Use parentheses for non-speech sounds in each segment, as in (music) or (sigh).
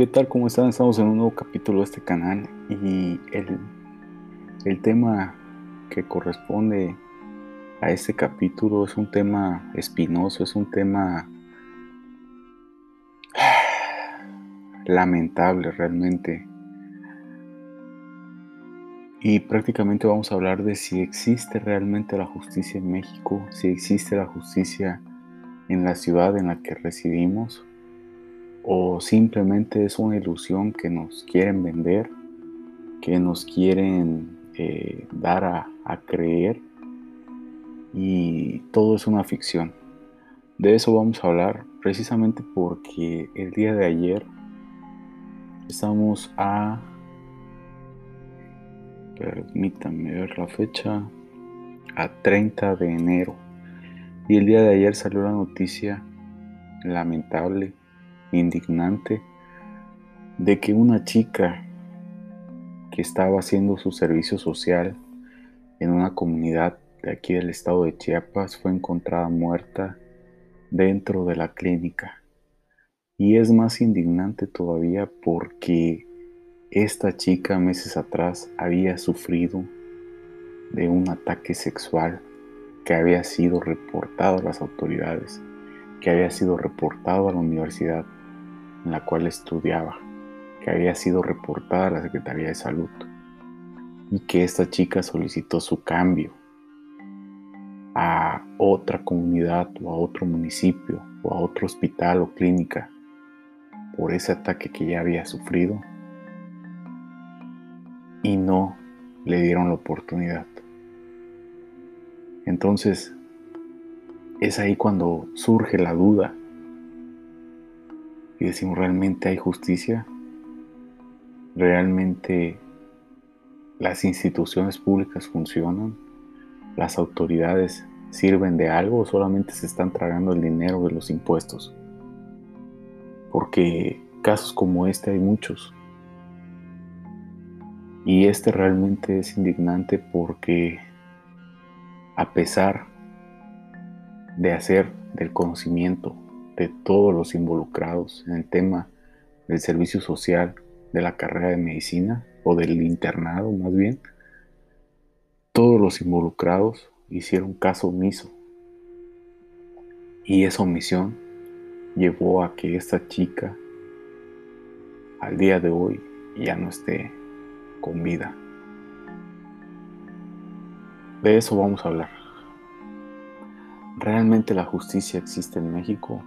¿Qué tal? ¿Cómo están? Estamos en un nuevo capítulo de este canal y el, el tema que corresponde a este capítulo es un tema espinoso, es un tema (sighs) lamentable realmente. Y prácticamente vamos a hablar de si existe realmente la justicia en México, si existe la justicia en la ciudad en la que residimos o simplemente es una ilusión que nos quieren vender, que nos quieren eh, dar a, a creer y todo es una ficción. De eso vamos a hablar precisamente porque el día de ayer estamos a... Permítanme ver la fecha. A 30 de enero. Y el día de ayer salió la noticia lamentable indignante de que una chica que estaba haciendo su servicio social en una comunidad de aquí del estado de Chiapas fue encontrada muerta dentro de la clínica. Y es más indignante todavía porque esta chica meses atrás había sufrido de un ataque sexual que había sido reportado a las autoridades, que había sido reportado a la universidad en la cual estudiaba, que había sido reportada a la Secretaría de Salud y que esta chica solicitó su cambio a otra comunidad o a otro municipio o a otro hospital o clínica por ese ataque que ya había sufrido y no le dieron la oportunidad. Entonces, es ahí cuando surge la duda y decimos, ¿realmente hay justicia? ¿Realmente las instituciones públicas funcionan? ¿Las autoridades sirven de algo o solamente se están tragando el dinero de los impuestos? Porque casos como este hay muchos. Y este realmente es indignante porque a pesar de hacer del conocimiento de todos los involucrados en el tema del servicio social de la carrera de medicina o del internado más bien, todos los involucrados hicieron caso omiso. Y esa omisión llevó a que esta chica al día de hoy ya no esté con vida. De eso vamos a hablar. ¿Realmente la justicia existe en México?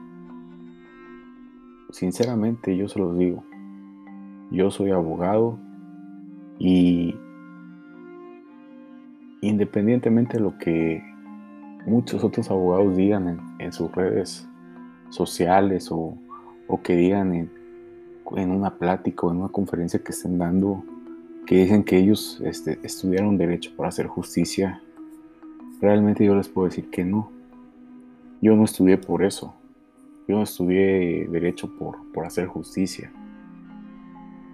Sinceramente yo se los digo, yo soy abogado y independientemente de lo que muchos otros abogados digan en, sus redes sociales o, que digan en, en, una plática o en una conferencia que estén dando, que dicen que ellos este, estudiaron derecho para hacer justicia, realmente yo les puedo decir que no. Yo no estudié por eso. Yo no estudié derecho por, por hacer justicia.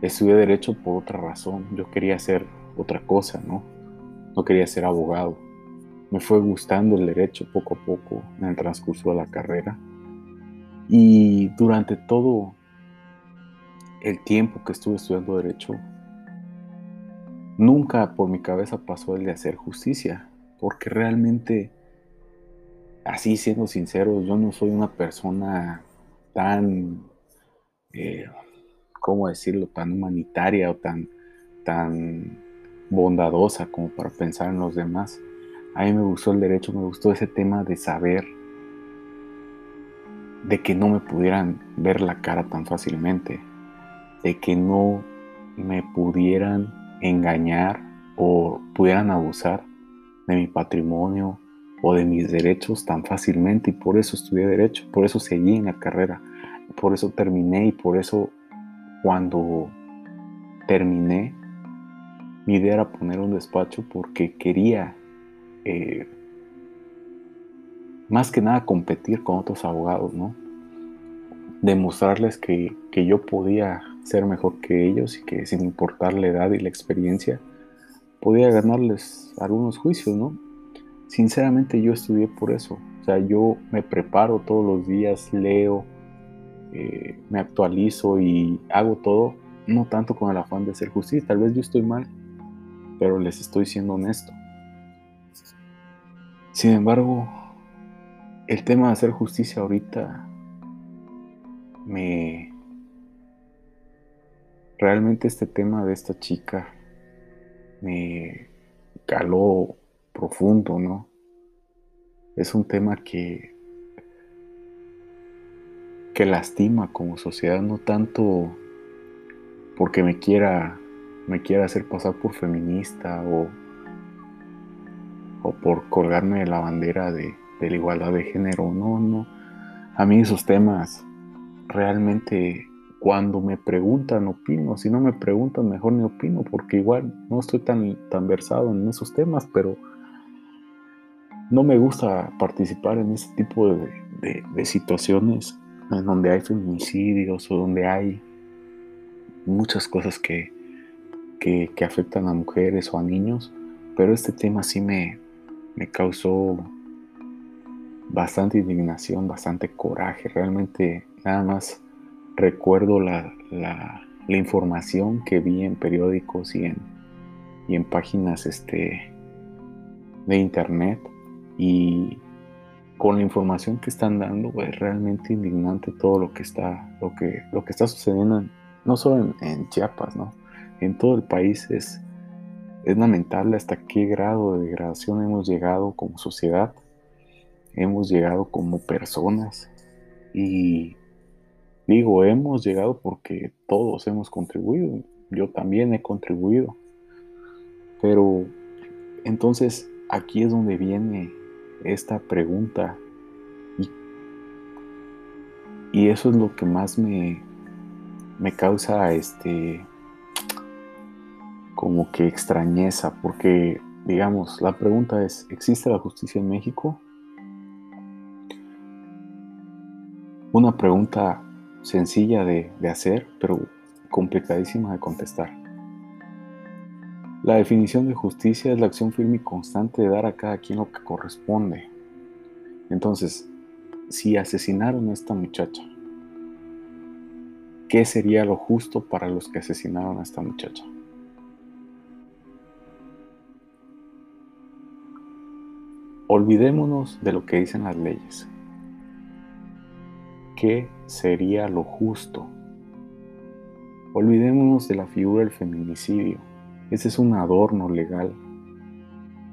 Estudié derecho por otra razón. Yo quería hacer otra cosa, ¿no? No quería ser abogado. Me fue gustando el derecho poco a poco en el transcurso de la carrera. Y durante todo el tiempo que estuve estudiando derecho, nunca por mi cabeza pasó el de hacer justicia, porque realmente así siendo sincero, yo no soy una persona tan, eh, ¿cómo decirlo?, tan humanitaria o tan, tan bondadosa como para pensar en los demás. A mí me gustó el derecho, me gustó ese tema de saber de que no me pudieran ver la cara tan fácilmente, de que no me pudieran engañar o pudieran abusar de mi patrimonio, o de mis derechos tan fácilmente y por eso estudié derecho, por eso seguí en la carrera, por eso terminé y por eso cuando terminé mi idea era poner un despacho porque quería eh, más que nada competir con otros abogados, ¿no? Demostrarles que, que yo podía ser mejor que ellos y que sin importar la edad y la experiencia, podía ganarles algunos juicios, ¿no? Sinceramente yo estudié por eso. O sea, yo me preparo todos los días, leo, eh, me actualizo y hago todo, no tanto con el afán de hacer justicia, tal vez yo estoy mal, pero les estoy siendo honesto. Sin embargo, el tema de hacer justicia ahorita me... Realmente este tema de esta chica me caló profundo, ¿no? Es un tema que que lastima como sociedad, no tanto porque me quiera, me quiera hacer pasar por feminista o, o por colgarme la bandera de, de la igualdad de género, no, no. A mí esos temas realmente cuando me preguntan opino, si no me preguntan mejor ni opino, porque igual no estoy tan, tan versado en esos temas, pero no me gusta participar en ese tipo de, de, situaciones en donde hay feminicidios o donde hay muchas cosas que, que, afectan a mujeres o a niños, pero este tema sí me, me causó bastante indignación, bastante coraje. Realmente nada más recuerdo la, la, la información que vi en periódicos y en, y en páginas este, de internet y con la información que están dando, es realmente indignante todo lo que está, lo que, lo que está sucediendo, no solo en, Chiapas, ¿no? En todo el país es, es lamentable hasta qué grado de degradación hemos llegado como sociedad, hemos llegado como personas y digo, hemos llegado porque todos hemos contribuido, yo también he contribuido, pero entonces aquí es donde viene esta pregunta. Y, eso es lo que más me, me causa este como que extrañeza, porque digamos, la pregunta es, ¿existe la justicia en México? Una pregunta sencilla de, de hacer, pero complicadísima de contestar. La definición de justicia es la acción firme y constante de dar a cada quien lo que corresponde. Entonces, si asesinaron a esta muchacha, ¿qué sería lo justo para los que asesinaron a esta muchacha? Olvidémonos de lo que dicen las leyes. ¿Qué sería lo justo? Olvidémonos de la figura del feminicidio ese es un adorno legal.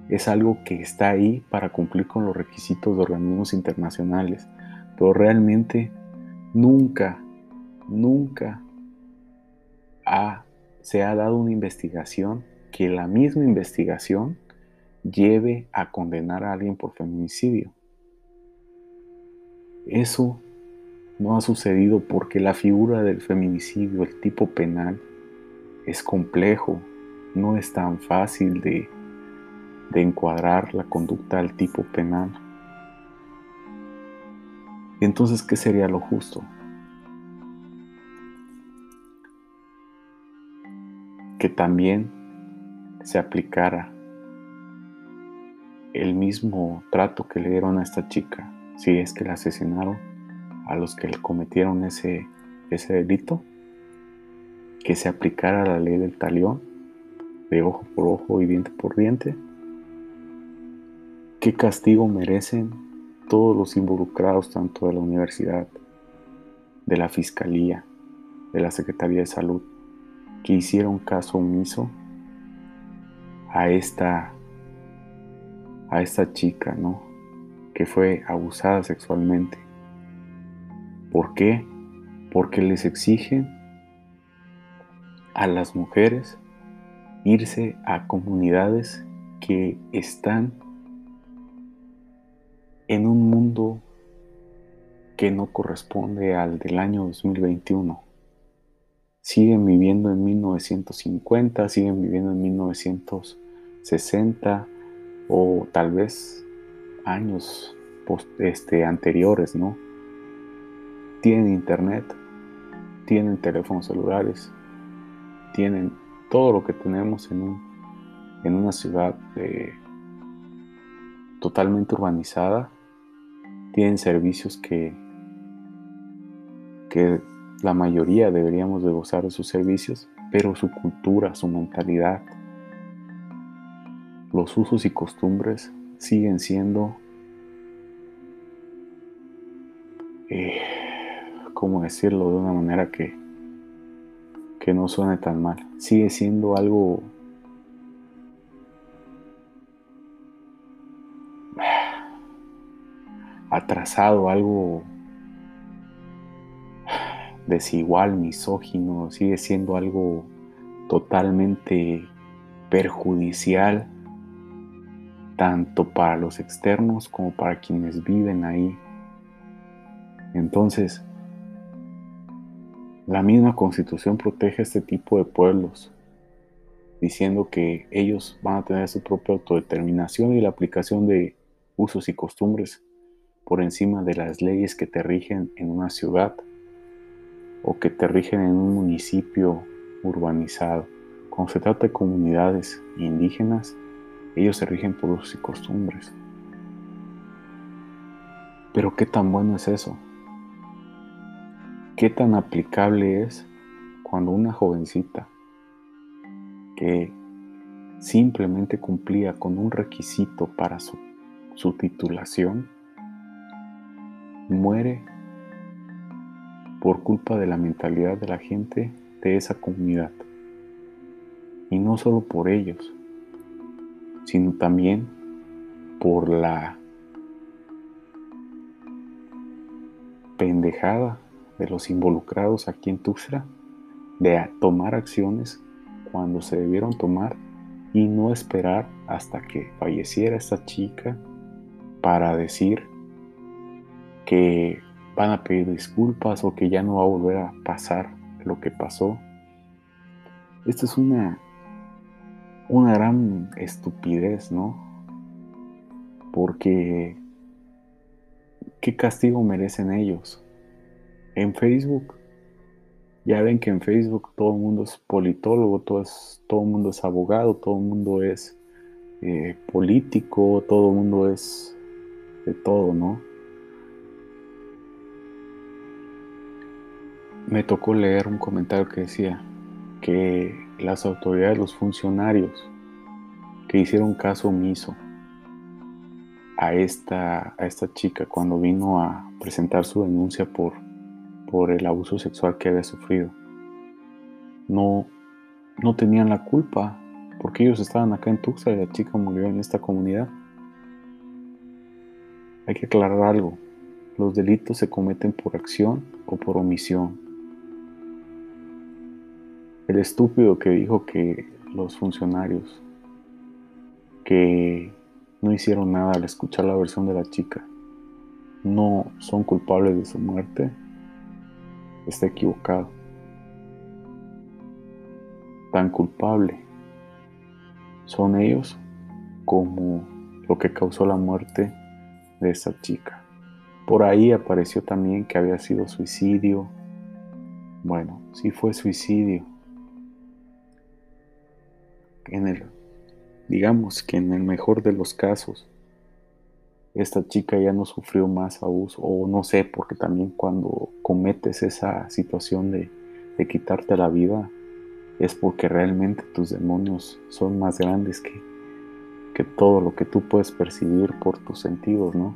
Es algo que está ahí para cumplir con los requisitos de organismos internacionales. Pero realmente nunca, nunca se ha dado una investigación que la misma investigación lleve a condenar a alguien por feminicidio. Eso no ha sucedido porque la figura del feminicidio, el tipo penal, es complejo, no es tan fácil de, encuadrar la conducta al tipo penal. Entonces, ¿qué sería lo justo? Que también se aplicara el mismo trato que le dieron a esta chica, si es que la asesinaron, a los que le cometieron ese, ese delito, que se aplicara la ley del talión de ojo por ojo y diente por diente? ¿Qué castigo merecen todos los involucrados, tanto de la universidad, de la fiscalía, de la Secretaría de Salud, que hicieron caso omiso a esta, a esta chica, ¿no? Que fue abusada sexualmente. ¿Por qué? Porque les exigen a las mujeres irse a comunidades que están en un mundo que no corresponde al del año 2021. Siguen viviendo en 1950, siguen viviendo en 1960 o tal vez años este, anteriores, ¿no? Tienen internet, tienen teléfonos celulares, tienen todo lo que tenemos en, un, en una ciudad eh, totalmente urbanizada, tienen servicios que, que la mayoría deberíamos de gozar de sus servicios, pero su cultura, su mentalidad, los usos y costumbres siguen siendo, eh, ¿cómo decirlo de una manera que, que no suene tan mal? Sigue siendo algo atrasado, algo desigual, misógino, sigue siendo algo totalmente perjudicial tanto para los externos como para quienes viven ahí. Entonces, la misma constitución protege a este tipo de pueblos, diciendo que ellos van a tener su propia autodeterminación y la aplicación de usos y costumbres por encima de las leyes que te rigen en una ciudad o que te rigen en un municipio urbanizado. Cuando se trata de comunidades indígenas, ellos se rigen por usos y costumbres. Pero ¿qué tan bueno es eso? ¿Qué tan aplicable es cuando una jovencita que simplemente cumplía con un requisito para su, su titulación muere por culpa de la mentalidad de la gente de esa comunidad? Y no solo por ellos, sino también por la pendejada de los involucrados aquí en Tuxtla de tomar acciones cuando se debieron tomar y no esperar hasta que falleciera esta chica para decir que van a pedir disculpas o que ya no va a volver a pasar lo que pasó. Esto es una una gran estupidez, ¿no? Porque ¿qué castigo merecen ellos? En Facebook, ya ven que en Facebook todo el mundo es politólogo, todo, es, todo el mundo es abogado, todo el mundo es eh, político, todo el mundo es de todo, ¿no? Me tocó leer un comentario que decía que las autoridades, los funcionarios que hicieron caso omiso a esta, a esta chica cuando vino a presentar su denuncia por, por el abuso sexual que había sufrido. No, no tenían la culpa porque ellos estaban acá en Tuxtla y la chica murió en esta comunidad. Hay que aclarar algo. Los delitos se cometen por acción o por omisión. El estúpido que dijo que los funcionarios que no hicieron nada al escuchar la versión de la chica no son culpables de su muerte está equivocado. Tan culpable son ellos como lo que causó la muerte de esta chica. Por ahí apareció también que había sido suicidio. Bueno, sí fue suicidio en el, digamos que en el mejor de los casos, esta chica ya no sufrió más abuso, o no sé, porque también cuando cometes esa situación de, quitarte la vida, es porque realmente tus demonios son más grandes que, que todo lo que tú puedes percibir por tus sentidos, ¿no?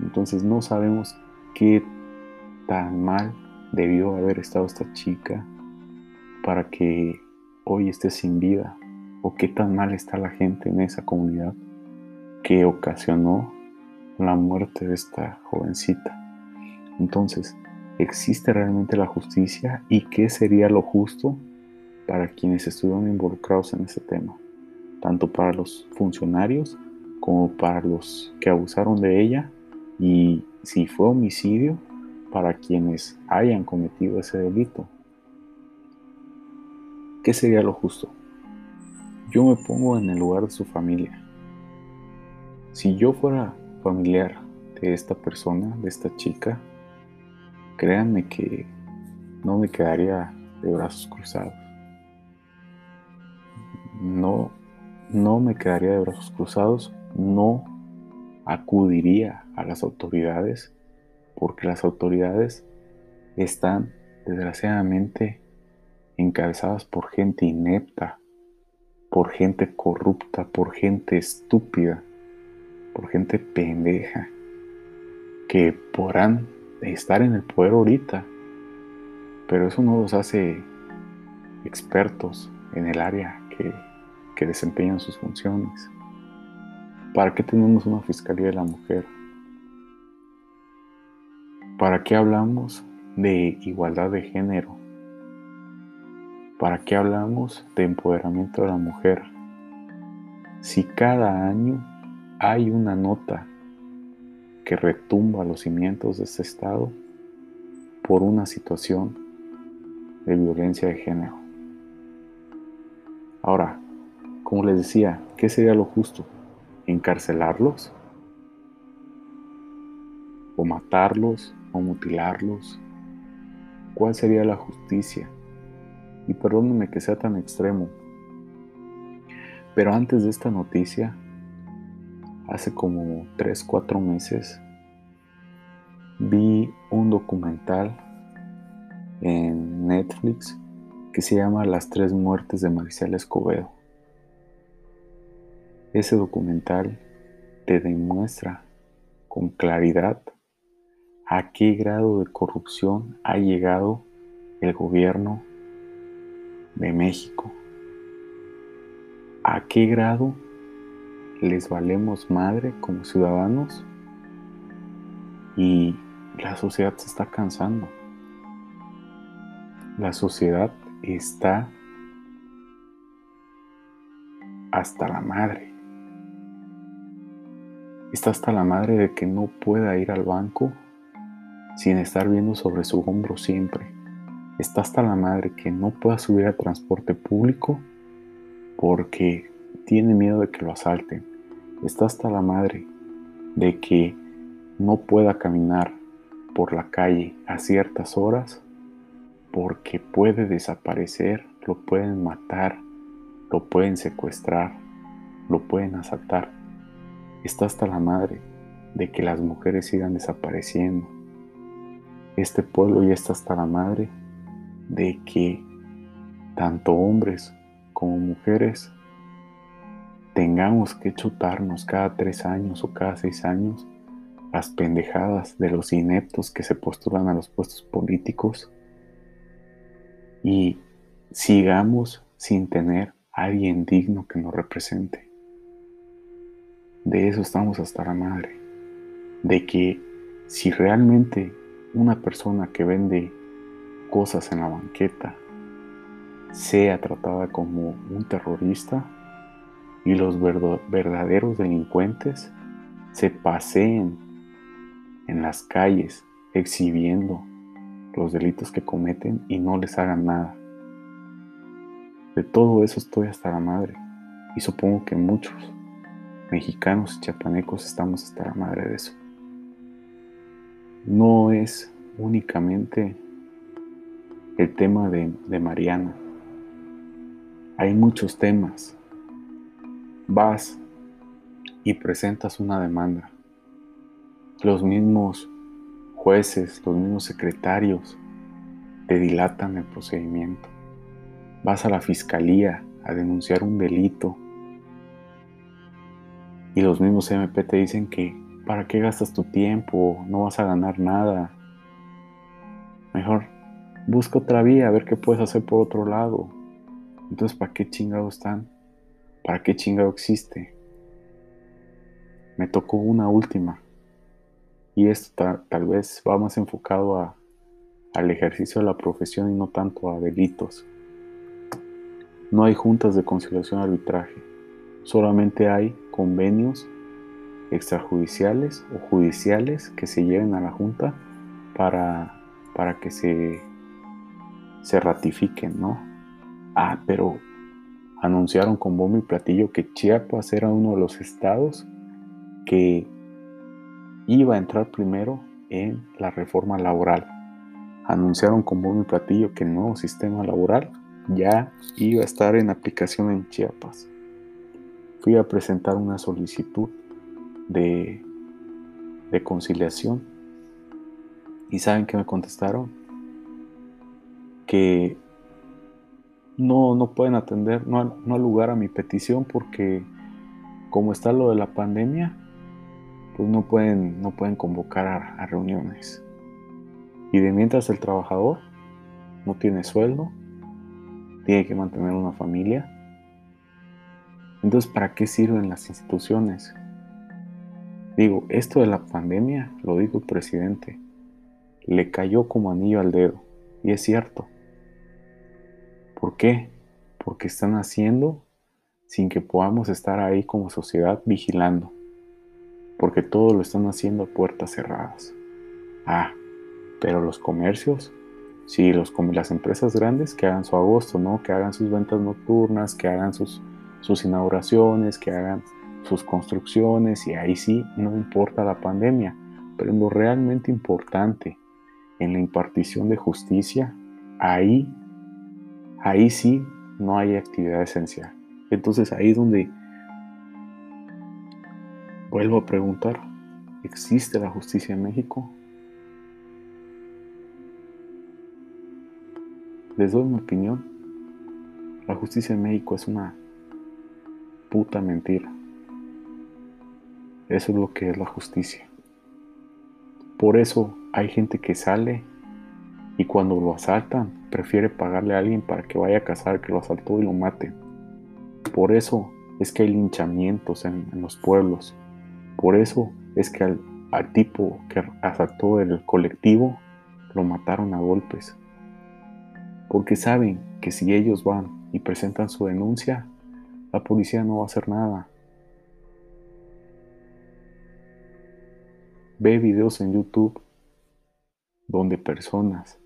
Entonces no sabemos qué tan mal debió haber estado esta chica para que hoy esté sin vida o qué tan mal está la gente en esa comunidad que ocasionó la muerte de esta jovencita. Entonces, ¿existe realmente la justicia y qué sería lo justo para quienes estuvieron involucrados en ese tema? Tanto para los funcionarios como para los que abusaron de ella y si fue homicidio, para quienes hayan cometido ese delito. ¿Qué sería lo justo? Yo me pongo en el lugar de su familia. Si yo fuera familiar de esta persona, de esta chica, créanme que no me quedaría de brazos cruzados. No, no me quedaría de brazos cruzados, no acudiría a las autoridades porque las autoridades están desgraciadamente encabezadas por gente inepta, por gente corrupta, por gente estúpida, por gente pendeja, que podrán estar en el poder ahorita, pero eso no los hace expertos en el área que, que desempeñan sus funciones. ¿Para qué tenemos una Fiscalía de la Mujer? ¿Para qué hablamos de igualdad de género? ¿Para qué hablamos de empoderamiento de la mujer? Si cada año hay una nota que retumba los cimientos de este Estado por una situación de violencia de género. Ahora, como les decía, ¿qué sería lo justo? ¿Encarcelarlos? ¿O matarlos? ¿O mutilarlos? ¿Cuál sería la justicia? Y perdónenme que sea tan extremo, pero antes de esta noticia, hace como 3, 4 meses, vi un documental en Netflix que se llama Las tres muertes de Maricela Escobedo. Ese documental te demuestra con claridad a qué grado de corrupción ha llegado el gobierno de México. ¿A qué grado les valemos madre como ciudadanos? Y la sociedad se está cansando. La sociedad está hasta la madre. Está hasta la madre de que no pueda ir al banco sin estar viendo sobre su hombro siempre. Está hasta la madre que no pueda subir al transporte público porque tiene miedo de que lo asalten. Está hasta la madre de que no pueda caminar por la calle a ciertas horas porque puede desaparecer, lo pueden matar, lo pueden secuestrar, lo pueden asaltar. Está hasta la madre de que las mujeres sigan desapareciendo. Este pueblo ya está hasta la madre de que tanto hombres como mujeres tengamos que chutarnos cada tres años o cada seis años las pendejadas de los ineptos que se postulan a los puestos políticos y sigamos sin tener a alguien digno que nos represente. De eso estamos hasta la madre. De que si realmente una persona que vende cosas en la banqueta sea tratada como un terrorista y los verdaderos delincuentes se paseen en las calles exhibiendo los delitos que cometen y no les hagan nada. De todo eso estoy hasta la madre y supongo que muchos mexicanos y chapanecos estamos hasta la madre de eso. No es únicamente el tema de, de Mariana. Hay muchos temas. Vas y presentas una demanda. Los mismos jueces, los mismos secretarios te dilatan el procedimiento. Vas a la fiscalía a denunciar un delito y los mismos MP te dicen que ¿para qué gastas tu tiempo? No vas a ganar nada. Mejor busca otra vía, a ver qué puedes hacer por otro lado. Entonces, ¿para qué chingado están? ¿Para qué chingado existe? Me tocó una última. Y esto tal vez va más enfocado a, al ejercicio de la profesión y no tanto a delitos. No hay juntas de conciliación arbitraje. Solamente hay convenios extrajudiciales o judiciales que se lleven a la Junta para, para que se, se ratifiquen, ¿no? Ah, pero anunciaron con bombo y platillo que Chiapas era uno de los estados que iba a entrar primero en la reforma laboral. Anunciaron con bombo y platillo que el nuevo sistema laboral ya iba a estar en aplicación en Chiapas. Fui a presentar una solicitud de, conciliación. ¿Y saben qué me contestaron? que no, no pueden atender, no, no al lugar a mi petición porque como está lo de la pandemia, pues no pueden, no pueden convocar a, reuniones. Y de mientras el trabajador no tiene sueldo, tiene que mantener una familia. Entonces, ¿para qué sirven las instituciones? Digo, esto de la pandemia, lo dijo el presidente, le cayó como anillo al dedo. Y es cierto. ¿Por qué? Porque están haciendo sin que podamos estar ahí como sociedad vigilando porque todo lo están haciendo a puertas cerradas. Ah, pero los comercios, sí, los, las empresas grandes que hagan su agosto, ¿no? Que hagan sus ventas nocturnas, que hagan sus, sus inauguraciones, que hagan sus construcciones y ahí sí, no importa la pandemia, pero lo realmente importante en la impartición de justicia, ahí, ahí sí no hay actividad esencial. Entonces ahí es donde Vuelvo a preguntar, ¿existe la justicia en México? Les doy mi opinión. La justicia en México es una puta mentira. Eso es lo que es la justicia. Por eso hay gente que sale y cuando lo asaltan prefiere pagarle a alguien para que vaya a cazar que lo asaltó y lo mate. Por eso es que hay linchamientos en, en los pueblos. Por eso es que al, tipo que asaltó el colectivo lo mataron a golpes. Porque saben que si ellos van y presentan su denuncia, la policía no va a hacer nada. Ve videos en YouTube donde personas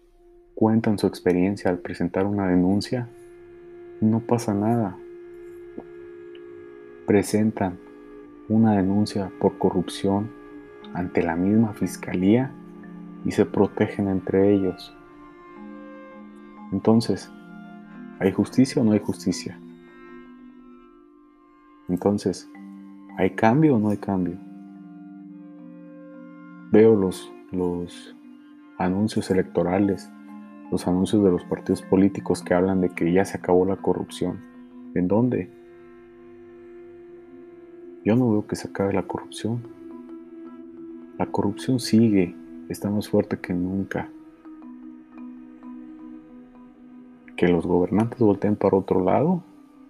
cuentan su experiencia al presentar una denuncia no pasa nada. Presentan una denuncia por corrupción ante la misma fiscalía y se protegen entre ellos. Entonces, ¿hay justicia o no hay justicia? Entonces, ¿hay cambio o no hay cambio? Veo los, los anuncios electorales, los anuncios de los partidos políticos que hablan de que ya se acabó la corrupción. ¿En dónde? Yo no veo que se acabe la corrupción. La corrupción sigue, está más fuerte que nunca. Que los gobernantes volteen para otro lado,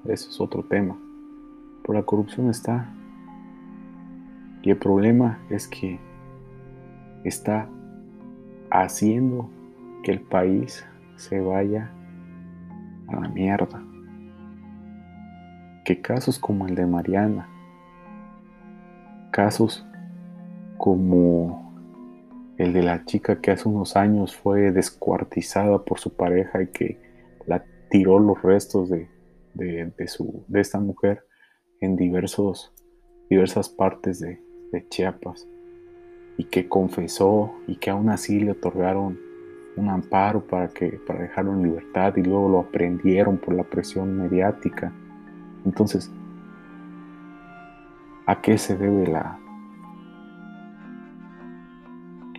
eso es otro tema. Pero la corrupción está. Y el problema es que está haciendo que el país se vaya a la mierda. Que casos como el de Mariana, casos como el de la chica que hace unos años fue descuartizada por su pareja y que la tiró los restos de, su, de esta mujer en diversos, diversas partes de, de Chiapas y que confesó y que aún así le otorgaron un amparo para, que, para dejarlo en libertad y luego lo aprendieron por la presión mediática. Entonces, ¿A qué se debe la,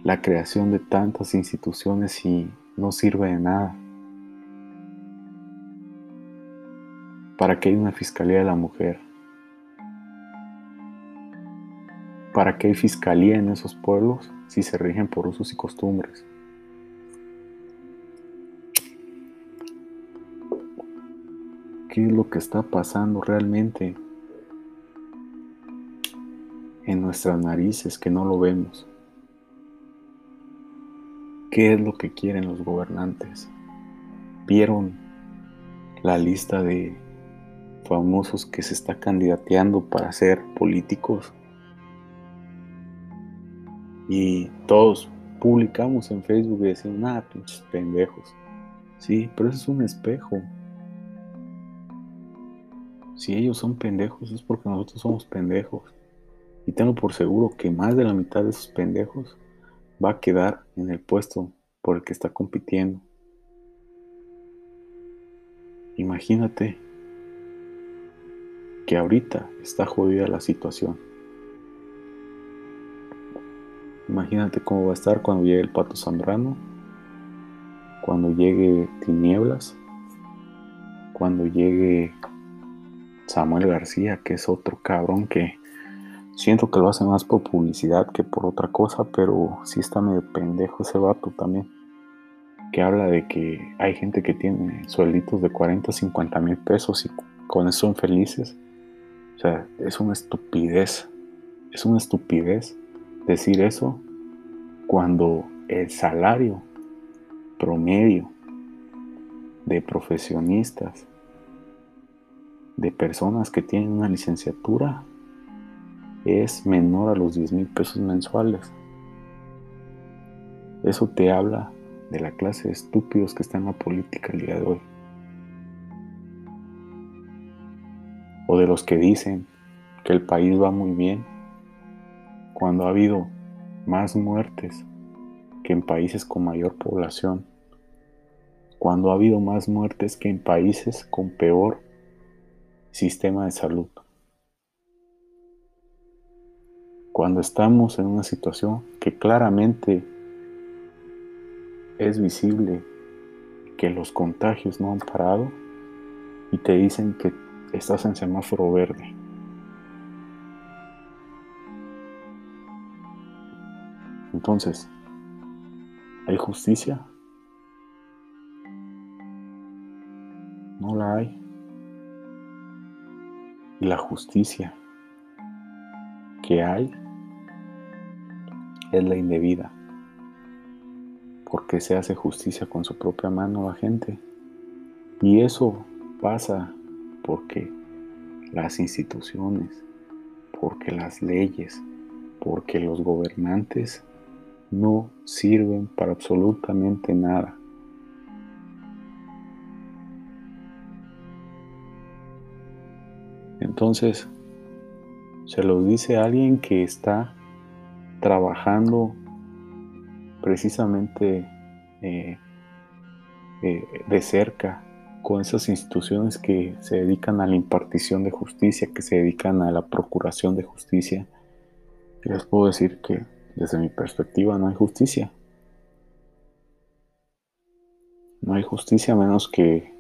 la creación de tantas instituciones si no sirve de nada? ¿Para qué hay una Fiscalía de la Mujer? ¿Para qué hay fiscalía en esos pueblos si se rigen por usos y costumbres? ¿Qué es lo que está pasando realmente? en nuestras narices que no lo vemos. ¿Qué es lo que quieren los gobernantes? ¿Vieron la lista de famosos que se está candidateando para ser políticos? Y todos publicamos en Facebook y decimos, nada, pinches pendejos. Sí, pero eso es un espejo. Si ellos son pendejos es porque nosotros somos pendejos. Y tengo por seguro que más de la mitad de esos pendejos va a quedar en el puesto por el que está compitiendo. Imagínate que ahorita está jodida la situación. Imagínate cómo va a estar cuando llegue el pato Zambrano, cuando llegue tinieblas, cuando llegue Samuel García, que es otro cabrón que siento que lo hace más por publicidad que por otra cosa, pero sí está medio pendejo ese vato también. Que habla de que hay gente que tiene suelditos de 40, 50 mil pesos y con eso son felices. O sea, es una estupidez. Es una estupidez decir eso cuando el salario promedio de profesionistas, de personas que tienen una licenciatura, es menor a los 10 mil pesos mensuales. Eso te habla de la clase de estúpidos que está en la política el día de hoy. O de los que dicen que el país va muy bien cuando ha habido más muertes que en países con mayor población, cuando ha habido más muertes que en países con peor sistema de salud. Cuando estamos en una situación que claramente es visible que los contagios no han parado y te dicen que estás en semáforo verde. Entonces, ¿hay justicia? No la hay. Y la justicia que hay es la indebida, porque se hace justicia con su propia mano la gente. Y eso pasa porque las instituciones, porque las leyes, porque los gobernantes no sirven para absolutamente nada. Entonces, se los dice alguien que está trabajando precisamente eh, eh, de cerca con esas instituciones que se dedican a la impartición de justicia, que se dedican a la procuración de justicia. les puedo decir que desde mi perspectiva no hay justicia. No hay justicia a menos que,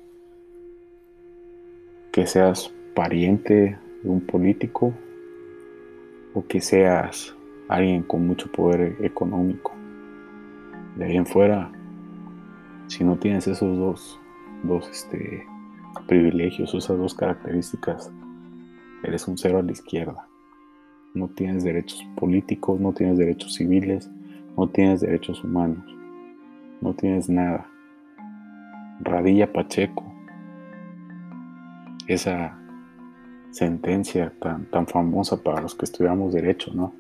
que seas pariente de un político o que seas alguien con mucho poder económico. De ahí en fuera, si no tienes esos dos, dos este, privilegios, esas dos características, eres un cero a la izquierda. No tienes derechos políticos, no tienes derechos civiles, no tienes derechos humanos, no tienes nada. Radilla Pacheco, esa sentencia tan, tan famosa para los que estudiamos derecho, ¿no?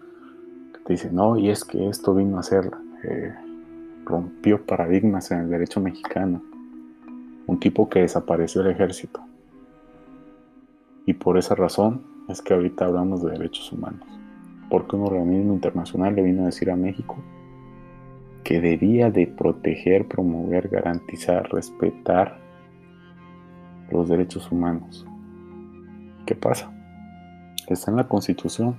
Que te dice, no, y es que esto vino a ser, eh, rompió paradigmas en el derecho mexicano. Un tipo que desapareció del ejército. Y por esa razón es que ahorita hablamos de derechos humanos. Porque un organismo internacional le vino a decir a México que debía de proteger, promover, garantizar, respetar los derechos humanos. ¿Qué pasa? Está en la Constitución.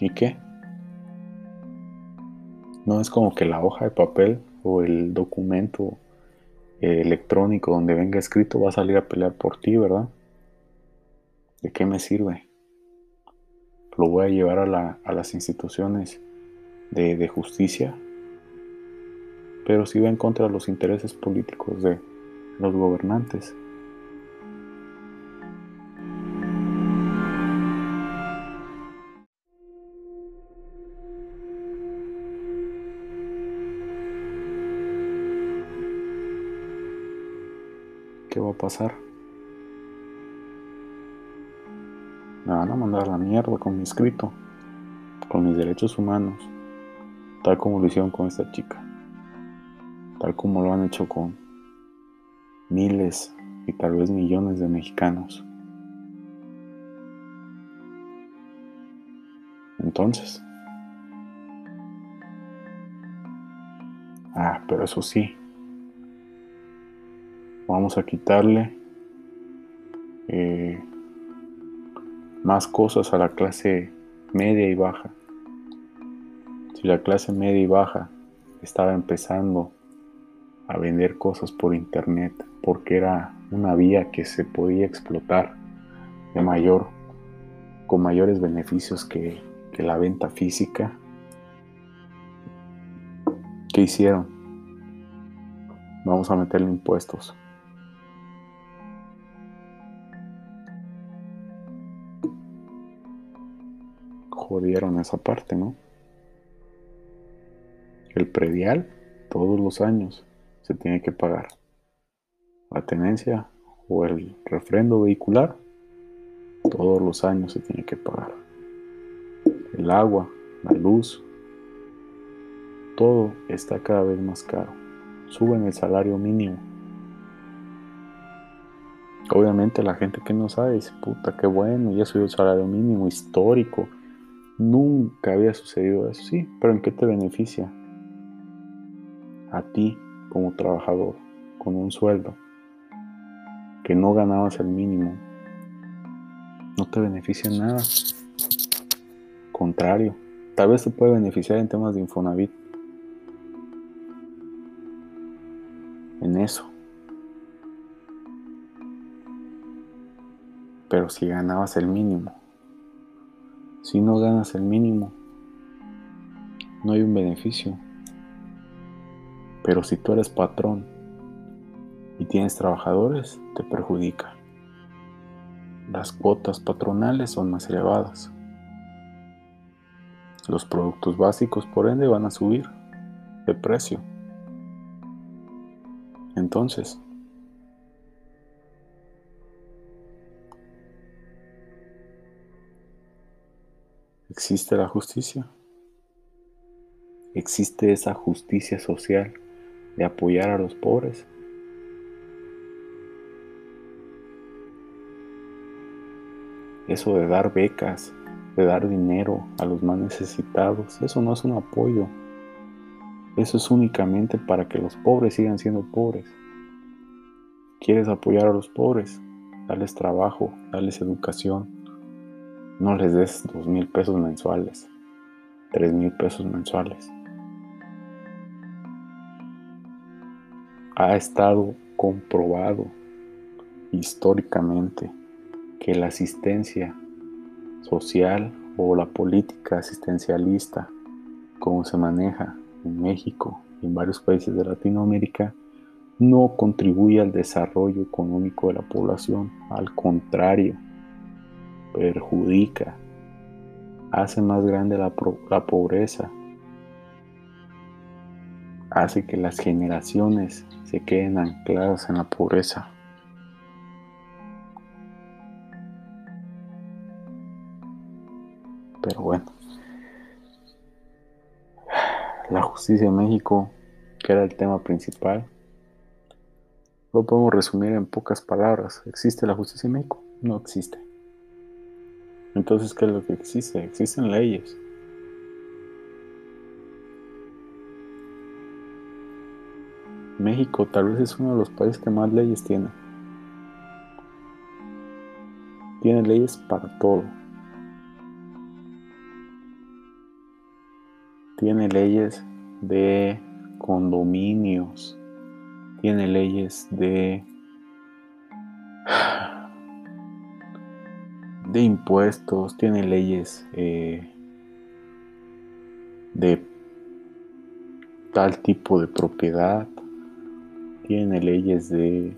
¿Y qué? No es como que la hoja de papel o el documento eh, electrónico donde venga escrito va a salir a pelear por ti, ¿verdad? ¿De qué me sirve? Lo voy a llevar a, las instituciones de, de, justicia, pero si va en contra de los intereses políticos de los gobernantes. Va a pasar? Me van a mandar la mierda con mi escrito, con mis derechos humanos, tal como lo hicieron con esta chica, tal como lo han hecho con miles y tal vez millones de mexicanos. Entonces, ah, pero eso sí, vamos a quitarle eh, más cosas a la clase media y baja. Si la clase media y baja estaba empezando a vender cosas por internet porque era una vía que se podía explotar de mayor con mayores beneficios que, que la venta física ¿qué hicieron? vamos a meterle impuestos jodieron esa parte, ¿no? El predial todos los años se tiene que pagar. La tenencia o el refrendo vehicular todos los años se tiene que pagar. El agua, la luz, todo está cada vez más caro. Suben el salario mínimo. Obviamente la gente que no sabe dice, puta, qué bueno, ya subió el salario mínimo histórico. Nunca había sucedido eso, sí, pero ¿en qué te beneficia? A ti como trabajador, con un sueldo, que no ganabas el mínimo, no te beneficia en nada. Contrario, tal vez te puede beneficiar en temas de Infonavit. En eso. Pero si ganabas el mínimo, si no ganas el mínimo, no hay un beneficio. Pero si tú eres patrón y tienes trabajadores, te perjudica. Las cuotas patronales son más elevadas. Los productos básicos, por ende, van a subir de precio. Entonces, ¿Existe la justicia? ¿Existe esa justicia social de apoyar a los pobres? Eso de dar becas, de dar dinero a los más necesitados, eso no es un apoyo. Eso es únicamente para que los pobres sigan siendo pobres. ¿Quieres apoyar a los pobres? Darles trabajo, darles educación, no les des dos mil pesos mensuales, tres mil pesos mensuales. Ha estado comprobado históricamente que la asistencia social o la política asistencialista, como se maneja en México y en varios países de Latinoamérica, no contribuye al desarrollo económico de la población, al contrario, perjudica, hace más grande la, la pobreza, hace que las generaciones se queden ancladas en la pobreza. Pero bueno, la justicia en México, que era el tema principal, lo podemos resumir en pocas palabras. ¿Existe la justicia en México? No existe. Entonces, ¿qué es lo que existe? Existen leyes. México tal vez es uno de los países que más leyes tiene. Tiene leyes para todo. Tiene leyes de condominios. Tiene leyes de de impuestos, tiene leyes eh, de tal tipo de propiedad, tiene leyes de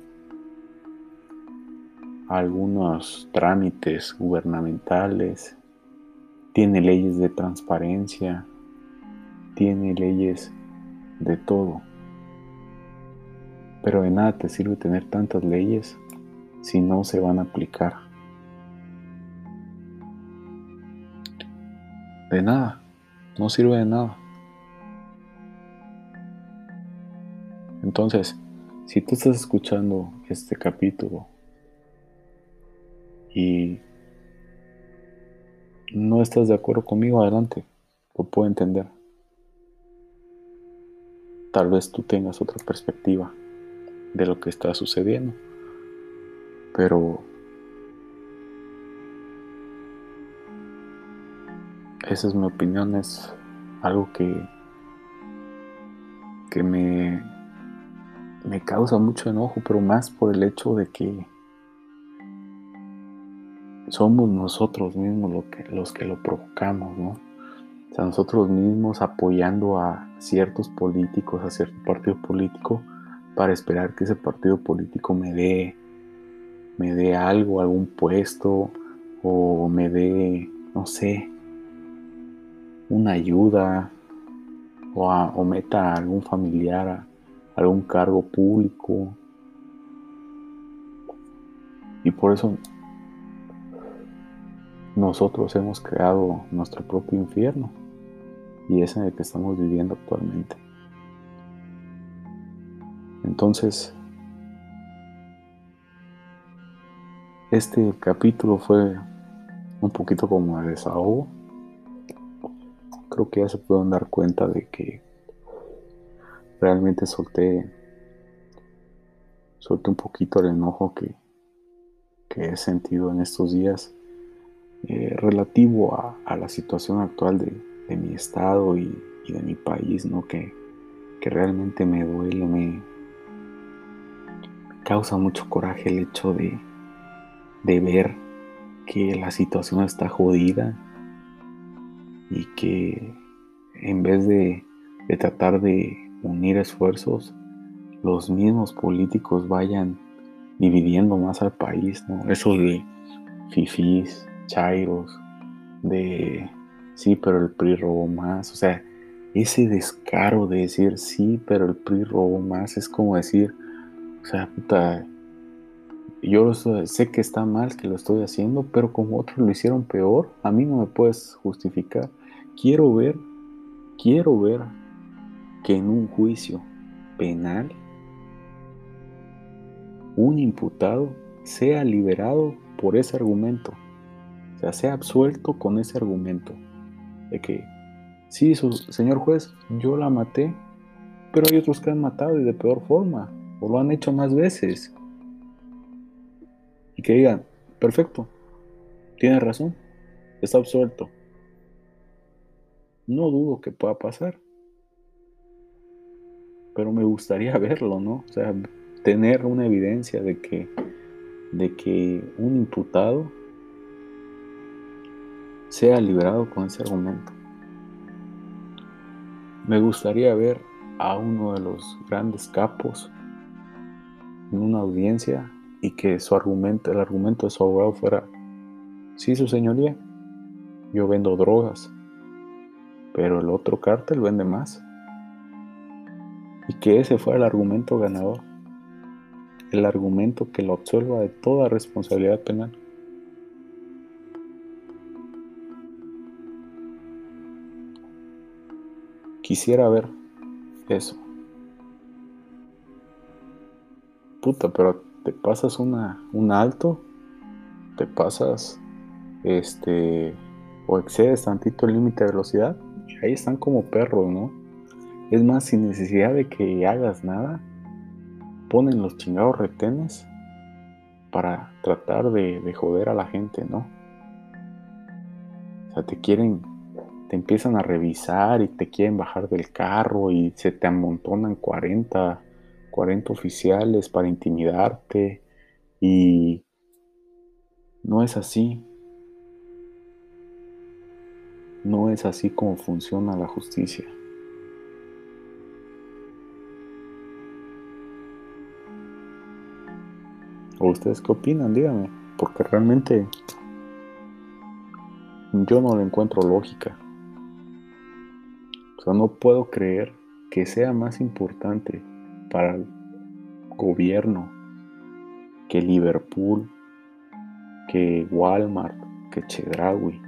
algunos trámites gubernamentales, tiene leyes de transparencia, tiene leyes de todo. Pero de nada te sirve tener tantas leyes si no se van a aplicar. De nada, no sirve de nada. Entonces, si tú estás escuchando este capítulo y no estás de acuerdo conmigo, adelante, lo puedo entender. Tal vez tú tengas otra perspectiva de lo que está sucediendo, pero esa es mi opinión, es algo que, que me, me causa mucho enojo, pero más por el hecho de que somos nosotros mismos los que, los que lo provocamos, ¿no? O sea, nosotros mismos apoyando a ciertos políticos, a cierto partido político, para esperar que ese partido político me dé, me dé algo, algún puesto, o me dé, no sé, una ayuda, o, o meta a algún familiar a algún cargo público. Y por eso nosotros hemos creado nuestro propio infierno y es en el que estamos viviendo actualmente. Entonces, este capítulo fue un poquito como de desahogo. Creo que ya se pueden dar cuenta de que realmente solté, solté un poquito el enojo que, que he sentido en estos días eh, relativo a, la situación actual de, mi estado y, de mi país, ¿no? Que, realmente me duele, me causa mucho coraje el hecho de, ver que la situación está jodida y que en vez de, de tratar de unir esfuerzos, los mismos políticos vayan dividiendo más al país, ¿no? Eso de fifís, chairos, de sí, pero el PRI robó más. O sea, ese descaro de decir sí, pero el PRI robó más es como decir, o sea, puta, yo sé que está mal que lo estoy haciendo, pero como otros lo hicieron peor, a mí no me puedes justificar. Quiero ver, quiero ver que en un juicio penal un imputado sea liberado por ese argumento sea, sea absuelto con ese argumento de que, sí, su, señor juez, yo la maté, pero hay otros que han matado y de peor forma, o lo han hecho más veces. Y que digan, perfecto, tiene razón, está absuelto. No dudo que pueda pasar, pero me gustaría (laughs) verlo, ¿no? O sea, tener una evidencia de que, de que un imputado sea liberado con ese argumento. Me gustaría ver a uno de los grandes capos en una audiencia y que su argumento, el argumento de su abogado fuera, sí, su señoría, yo vendo drogas, pero el otro cártel vende más. Y que ese fuera el argumento ganador, el argumento que lo absuelva de toda responsabilidad penal. Quisiera ver eso. Puta, pero te pasas una, un alto, te pasas, este, o excedes tantito el límite de velocidad, ahí están como perros, ¿no? Es más, sin necesidad de que hagas nada, ponen los chingados retenes para tratar de, de joder a la gente, ¿no? O sea, te quieren te empiezan a revisar y te quieren bajar del carro y se te amontonan 40, 40 oficiales para intimidarte y no es así. No es así como funciona la justicia. ¿O ustedes qué opinan? Díganme, porque realmente yo no le encuentro lógica. O sea, no puedo creer que sea más importante para el gobierno que Liverpool, que Walmart, que Chedraui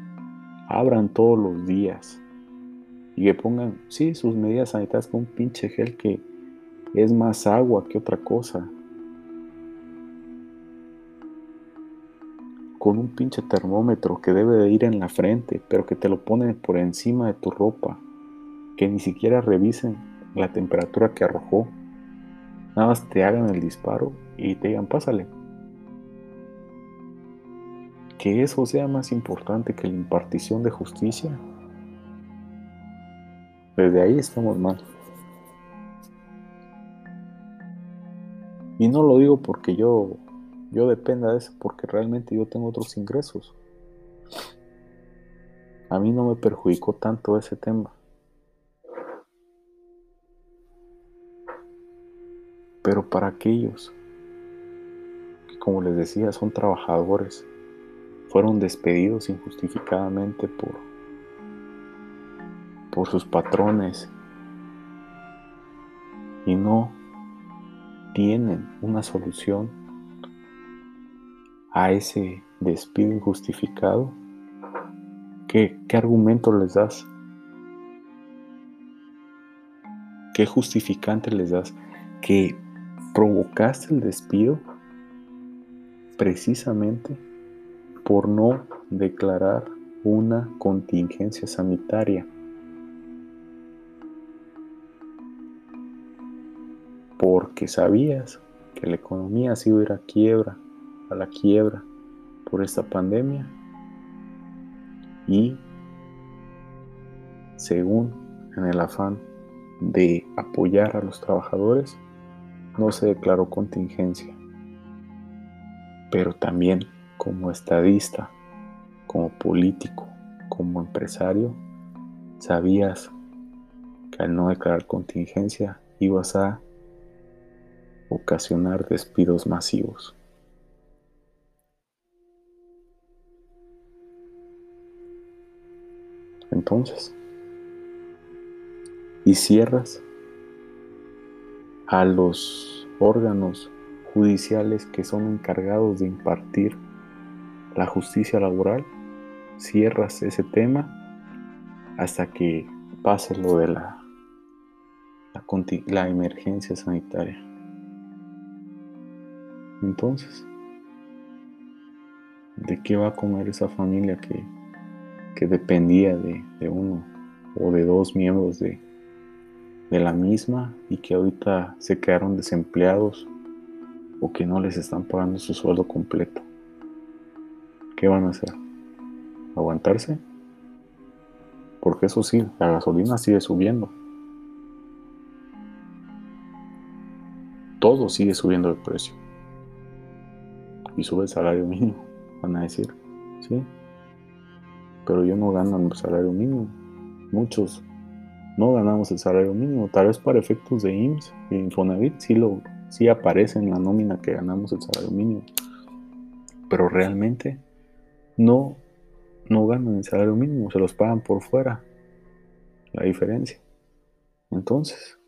abran todos los días y que pongan, sí, sus medidas sanitarias con un pinche gel que es más agua que otra cosa. Con un pinche termómetro que debe de ir en la frente, pero que te lo ponen por encima de tu ropa que ni siquiera revisen la temperatura que arrojó. Nada más te hagan el disparo y te digan, pásale. Que eso sea más importante que la impartición de justicia. Desde ahí estamos mal. Y no lo digo porque yo, yo dependa de eso, porque realmente yo tengo otros ingresos. A mí no me perjudicó tanto ese tema. Pero para aquellos que, como les decía, son trabajadores, fueron despedidos injustificadamente por, por sus patrones y no tienen una solución a ese despido injustificado, ¿qué, qué argumento les das? ¿Qué justificante les das? Que provocaste el despido precisamente por no declarar una contingencia sanitaria. Porque sabías que la economía se iba a ir a quiebra, a la quiebra por esta pandemia. Y según en el afán de apoyar a los trabajadores, no se declaró contingencia, pero también como estadista, como político, como empresario, sabías que al no declarar contingencia ibas a ocasionar despidos masivos. Entonces, y cierras a los órganos judiciales que son encargados de impartir la justicia laboral, cierras ese tema hasta que pase lo de la, la, emergencia sanitaria. Entonces, ¿de qué va a comer esa familia que, que dependía de, de uno o de dos miembros de, de la misma y que ahorita se quedaron desempleados o que no les están pagando su sueldo completo. ¿Qué van a hacer? ¿Aguantarse? Porque eso sí, la gasolina sigue subiendo. Todo sigue subiendo de precio. Y sube el salario mínimo, van a decir. ¿Sí? Pero yo no gano el salario mínimo. Muchos no ganamos el salario mínimo. Tal vez para efectos de IMSS y Infonavit sí, lo, sí aparece en la nómina que ganamos el salario mínimo. Pero realmente no, no ganan el salario mínimo, se los pagan por fuera. La diferencia. Entonces,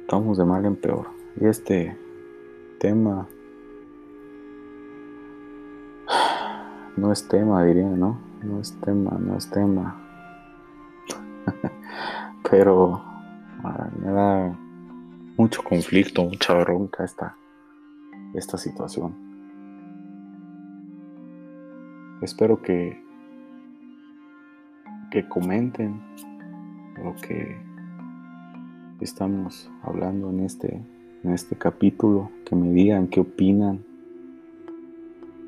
estamos de mal en peor. Y este tema no es tema, diría, ¿no? No es tema, no es tema. (laughs) Pero me da mucho conflicto, mucha bronca esta, esta situación. Espero que, que comenten lo que estamos hablando en este, en este capítulo, que me digan qué opinan,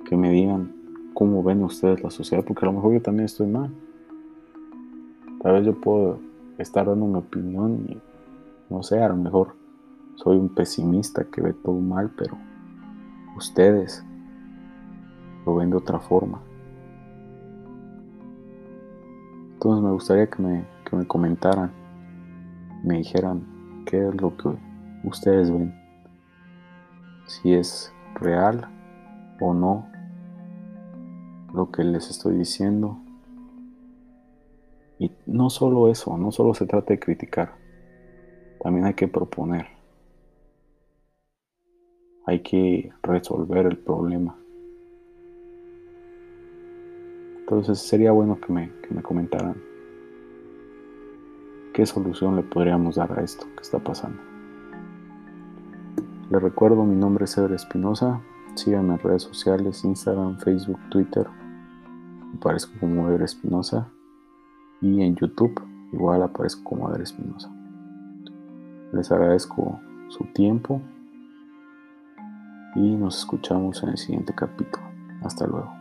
que me digan cómo ven ustedes la sociedad, porque a lo mejor yo también estoy mal. Tal vez yo puedo estar dando mi opinión y no sé, a lo mejor soy un pesimista que ve todo mal, pero ustedes lo ven de otra forma. Entonces me gustaría que me, que me comentaran, me dijeran qué es lo que ustedes ven, si es real o no lo que les estoy diciendo. Y no solo eso, no solo se trata de criticar, también hay que proponer. Hay que resolver el problema. Entonces sería bueno que me, que me comentaran qué solución le podríamos dar a esto que está pasando. Les recuerdo, mi nombre es Ever Espinosa. Síganme en redes sociales, Instagram, Facebook, Twitter aparezco como Ever Espinosa y en YouTube igual aparezco como Ever Espinosa. Les agradezco su tiempo y nos escuchamos en el siguiente capítulo. Hasta luego.